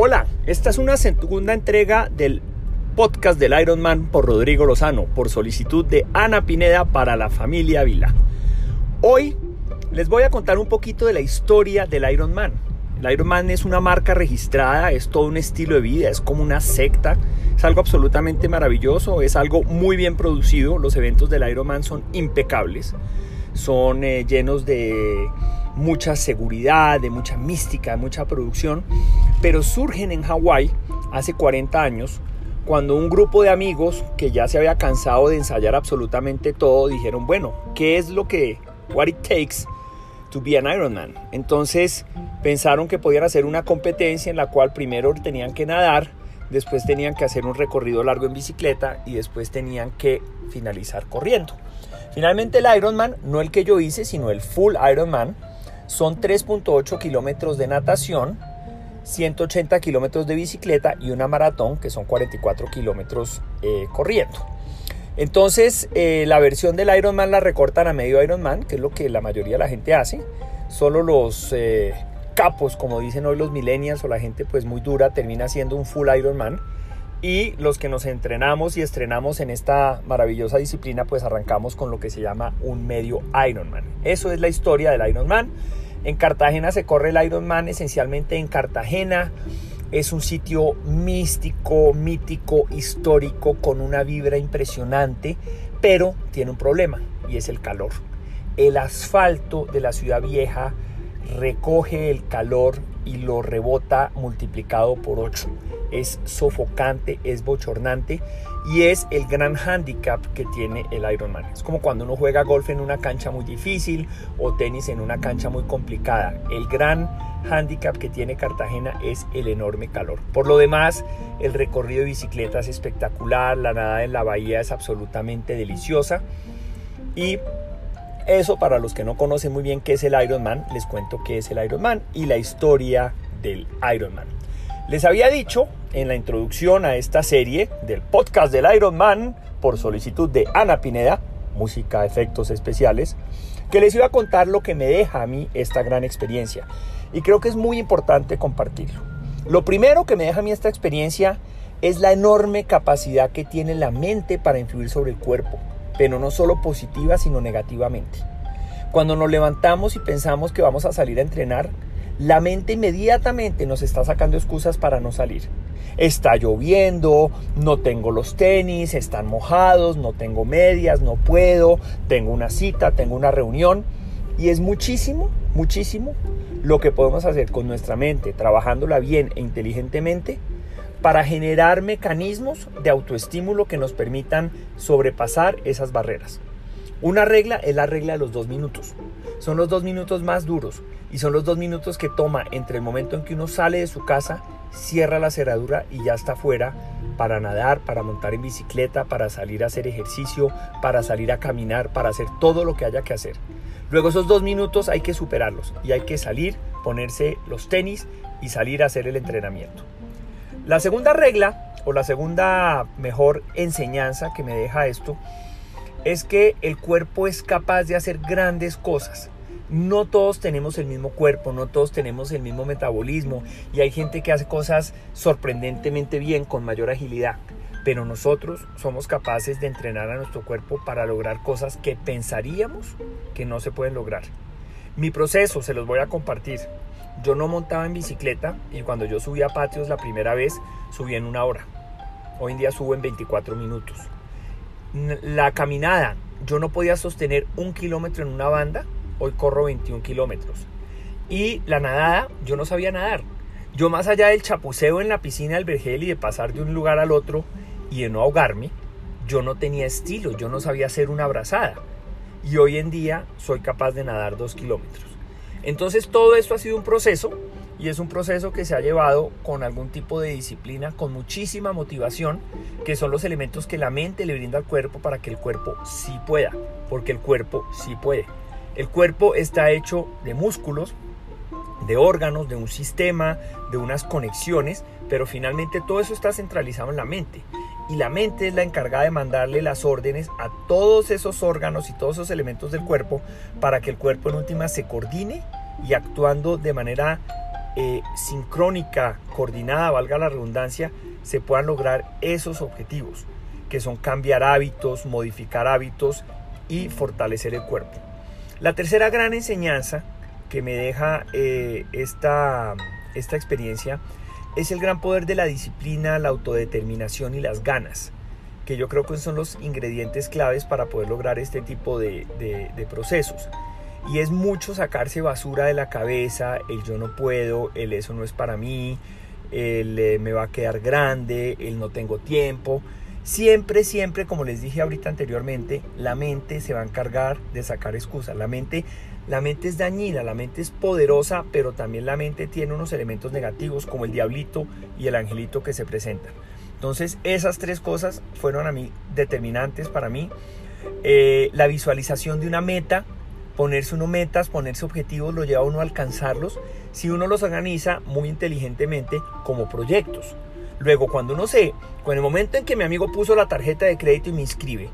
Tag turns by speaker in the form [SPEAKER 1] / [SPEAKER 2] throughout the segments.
[SPEAKER 1] Hola, esta es una segunda entrega del podcast del Ironman por Rodrigo Lozano, por solicitud de Ana Pineda para la familia Vila. Hoy les voy a contar un poquito de la historia del Ironman. El Ironman es una marca registrada, es todo un estilo de vida, es como una secta, es algo absolutamente maravilloso, es algo muy bien producido, los eventos del Ironman son impecables, son eh, llenos de mucha seguridad, de mucha mística, mucha producción, pero surgen en Hawái hace 40 años cuando un grupo de amigos que ya se había cansado de ensayar absolutamente todo dijeron, bueno, ¿qué es lo que, what it takes to be an Ironman? Entonces pensaron que podían hacer una competencia en la cual primero tenían que nadar, después tenían que hacer un recorrido largo en bicicleta y después tenían que finalizar corriendo. Finalmente el Ironman, no el que yo hice, sino el Full Ironman, son 3.8 kilómetros de natación, 180 kilómetros de bicicleta y una maratón que son 44 kilómetros eh, corriendo. Entonces eh, la versión del Ironman la recortan a medio Ironman, que es lo que la mayoría de la gente hace. Solo los eh, capos, como dicen hoy los millennials o la gente pues muy dura, termina siendo un full Ironman. Y los que nos entrenamos y estrenamos en esta maravillosa disciplina, pues arrancamos con lo que se llama un medio Ironman. Eso es la historia del Ironman. En Cartagena se corre el Ironman esencialmente en Cartagena. Es un sitio místico, mítico, histórico, con una vibra impresionante, pero tiene un problema y es el calor. El asfalto de la ciudad vieja recoge el calor y lo rebota multiplicado por 8 es sofocante, es bochornante y es el gran handicap que tiene el Ironman. Es como cuando uno juega golf en una cancha muy difícil o tenis en una cancha muy complicada. El gran handicap que tiene Cartagena es el enorme calor. Por lo demás, el recorrido de bicicleta es espectacular, la nada en la bahía es absolutamente deliciosa y eso para los que no conocen muy bien qué es el Ironman, les cuento qué es el Ironman y la historia del Ironman. Les había dicho en la introducción a esta serie del podcast del Iron Man por solicitud de Ana Pineda, música, efectos especiales, que les iba a contar lo que me deja a mí esta gran experiencia. Y creo que es muy importante compartirlo. Lo primero que me deja a mí esta experiencia es la enorme capacidad que tiene la mente para influir sobre el cuerpo, pero no solo positiva, sino negativamente. Cuando nos levantamos y pensamos que vamos a salir a entrenar, la mente inmediatamente nos está sacando excusas para no salir. Está lloviendo, no tengo los tenis, están mojados, no tengo medias, no puedo, tengo una cita, tengo una reunión. Y es muchísimo, muchísimo lo que podemos hacer con nuestra mente, trabajándola bien e inteligentemente, para generar mecanismos de autoestímulo que nos permitan sobrepasar esas barreras. Una regla es la regla de los dos minutos. Son los dos minutos más duros y son los dos minutos que toma entre el momento en que uno sale de su casa, cierra la cerradura y ya está afuera para nadar, para montar en bicicleta, para salir a hacer ejercicio, para salir a caminar, para hacer todo lo que haya que hacer. Luego esos dos minutos hay que superarlos y hay que salir, ponerse los tenis y salir a hacer el entrenamiento. La segunda regla o la segunda mejor enseñanza que me deja esto es que el cuerpo es capaz de hacer grandes cosas. No todos tenemos el mismo cuerpo, no todos tenemos el mismo metabolismo y hay gente que hace cosas sorprendentemente bien con mayor agilidad. Pero nosotros somos capaces de entrenar a nuestro cuerpo para lograr cosas que pensaríamos que no se pueden lograr. Mi proceso se los voy a compartir. Yo no montaba en bicicleta y cuando yo subí a patios la primera vez subí en una hora. Hoy en día subo en 24 minutos la caminada, yo no podía sostener un kilómetro en una banda, hoy corro 21 kilómetros. Y la nadada, yo no sabía nadar. Yo más allá del chapuceo en la piscina del Vergel y de pasar de un lugar al otro y de no ahogarme, yo no tenía estilo, yo no sabía hacer una brazada. Y hoy en día soy capaz de nadar dos kilómetros. Entonces todo esto ha sido un proceso y es un proceso que se ha llevado con algún tipo de disciplina, con muchísima motivación, que son los elementos que la mente le brinda al cuerpo para que el cuerpo sí pueda, porque el cuerpo sí puede. El cuerpo está hecho de músculos, de órganos, de un sistema, de unas conexiones, pero finalmente todo eso está centralizado en la mente. Y la mente es la encargada de mandarle las órdenes a todos esos órganos y todos esos elementos del cuerpo para que el cuerpo en última se coordine y actuando de manera eh, sincrónica, coordinada, valga la redundancia, se puedan lograr esos objetivos, que son cambiar hábitos, modificar hábitos y fortalecer el cuerpo. La tercera gran enseñanza que me deja eh, esta, esta experiencia es el gran poder de la disciplina, la autodeterminación y las ganas, que yo creo que son los ingredientes claves para poder lograr este tipo de, de procesos. Y es mucho sacarse basura de la cabeza, el yo no puedo, el eso no es para mí, el eh, me va a quedar grande, el no tengo tiempo. Siempre, siempre, como les dije ahorita anteriormente, la mente se va a encargar de sacar excusas. La mente, la mente es dañina, la mente es poderosa, pero también la mente tiene unos elementos negativos como el diablito y el angelito que se presentan. Entonces, esas tres cosas fueron a mí determinantes para mí. Eh, la visualización de una meta, ponerse uno metas, ponerse objetivos, lo lleva a uno a alcanzarlos si uno los organiza muy inteligentemente como proyectos. Luego, cuando uno se, con el momento en que mi amigo puso la tarjeta de crédito y me inscribe,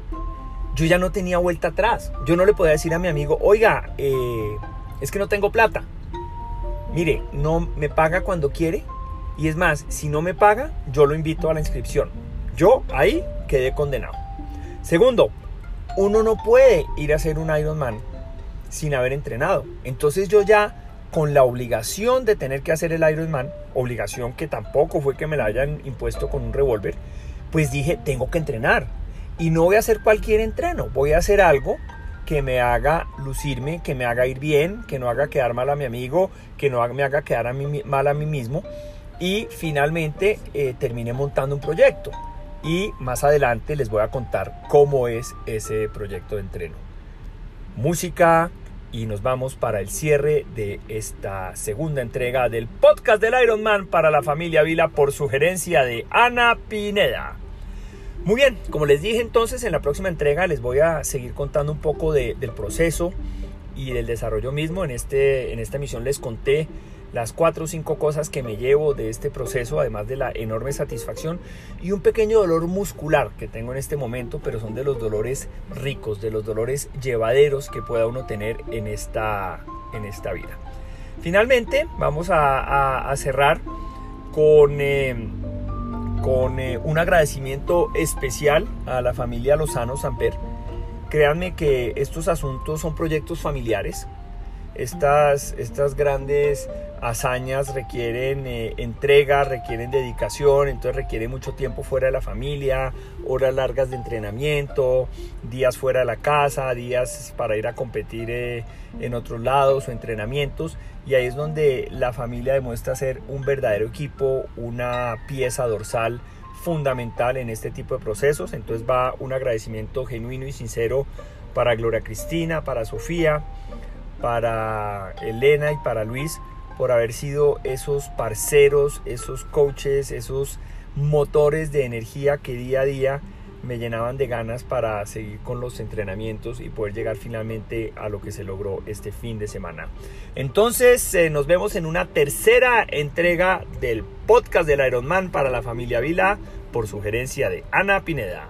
[SPEAKER 1] yo ya no tenía vuelta atrás. Yo no le podía decir a mi amigo, oiga, eh, es que no tengo plata. Mire, no me paga cuando quiere. Y es más, si no me paga, yo lo invito a la inscripción. Yo ahí quedé condenado. Segundo, uno no puede ir a hacer un Ironman sin haber entrenado. Entonces yo ya con la obligación de tener que hacer el Ironman, obligación que tampoco fue que me la hayan impuesto con un revólver, pues dije, tengo que entrenar. Y no voy a hacer cualquier entreno, voy a hacer algo que me haga lucirme, que me haga ir bien, que no haga quedar mal a mi amigo, que no me haga quedar mal a mí mismo. Y finalmente eh, terminé montando un proyecto. Y más adelante les voy a contar cómo es ese proyecto de entreno. Música, y nos vamos para el cierre de esta segunda entrega del podcast del Iron Man para la familia Vila por sugerencia de Ana Pineda. Muy bien, como les dije entonces, en la próxima entrega les voy a seguir contando un poco del proceso y del desarrollo mismo. En, este, en esta emisión les conté las cuatro o cinco cosas que me llevo de este proceso, además de la enorme satisfacción y un pequeño dolor muscular que tengo en este momento, pero son de los dolores ricos, de los dolores llevaderos que pueda uno tener en esta, en esta vida. Finalmente, vamos a, cerrar con, eh, con eh, un agradecimiento especial a la familia Lozano Samper. Créanme que estos asuntos son proyectos familiares. Estas, estas grandes hazañas requieren eh, entrega, requieren dedicación, entonces requiere mucho tiempo fuera de la familia, horas largas de entrenamiento, días fuera de la casa, días para ir a competir eh, en otros lados o entrenamientos. Y ahí es donde la familia demuestra ser un verdadero equipo, una pieza dorsal fundamental en este tipo de procesos. Entonces va un agradecimiento genuino y sincero para Gloria Cristina, para Sofía, para Elena y para Luis por haber sido esos parceros, esos coaches, esos motores de energía que día a día me llenaban de ganas para seguir con los entrenamientos y poder llegar finalmente a lo que se logró este fin de semana. Entonces eh, nos vemos en una tercera entrega del podcast del Ironman para la familia Vila por sugerencia de Ana Pineda.